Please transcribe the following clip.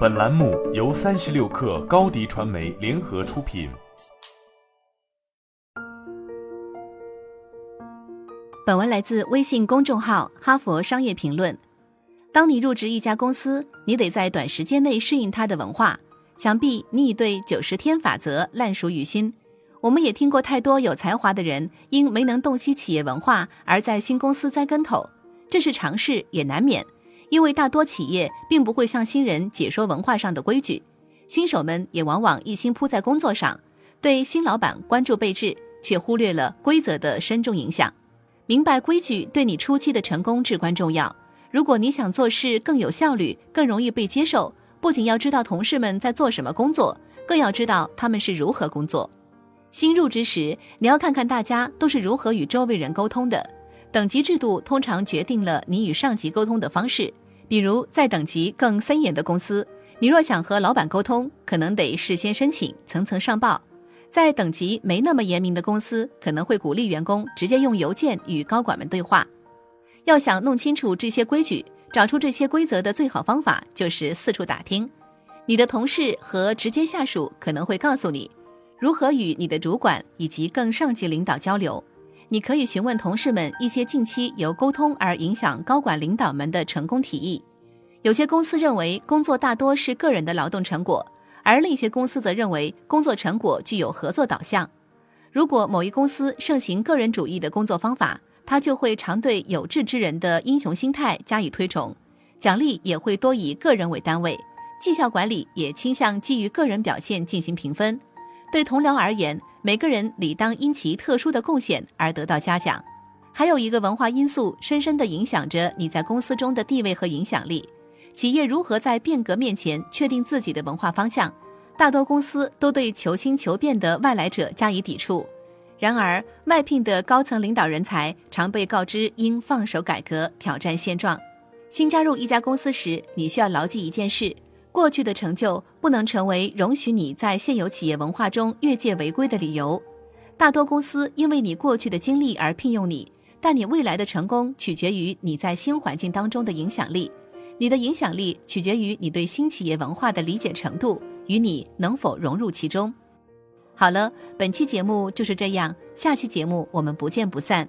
本栏目由三十六氪高低传媒联合出品。本文来自微信公众号《哈佛商业评论》。当你入职一家公司，你得在短时间内适应它的文化。想必你已对九十天法则烂熟于心。我们也听过太多有才华的人因没能洞悉企业文化而在新公司栽跟头，这是常事，也难免。因为大多企业并不会向新人解说文化上的规矩，新手们也往往一心扑在工作上，对新老板关注备至，却忽略了规则的深重影响。明白规矩对你初期的成功至关重要。如果你想做事更有效率、更容易被接受，不仅要知道同事们在做什么工作，更要知道他们是如何工作。新入职时，你要看看大家都是如何与周围人沟通的。等级制度通常决定了你与上级沟通的方式。比如，在等级更森严的公司，你若想和老板沟通，可能得事先申请，层层上报；在等级没那么严明的公司，可能会鼓励员工直接用邮件与高管们对话。要想弄清楚这些规矩，找出这些规则的最好方法就是四处打听。你的同事和直接下属可能会告诉你如何与你的主管以及更上级领导交流。你可以询问同事们一些近期由沟通而影响高管领导们的成功提议。有些公司认为工作大多是个人的劳动成果，而另一些公司则认为工作成果具有合作导向。如果某一公司盛行个人主义的工作方法，他就会常对有志之人的英雄心态加以推崇，奖励也会多以个人为单位，绩效管理也倾向基于个人表现进行评分。对同僚而言，每个人理当因其特殊的贡献而得到嘉奖。还有一个文化因素深深地影响着你在公司中的地位和影响力。企业如何在变革面前确定自己的文化方向？大多公司都对求新求变的外来者加以抵触。然而，外聘的高层领导人才常被告知应放手改革，挑战现状。新加入一家公司时，你需要牢记一件事。过去的成就不能成为容许你在现有企业文化中越界违规的理由。大多公司因为你过去的经历而聘用你，但你未来的成功取决于你在新环境当中的影响力。你的影响力取决于你对新企业文化的理解程度与你能否融入其中。好了，本期节目就是这样，下期节目我们不见不散。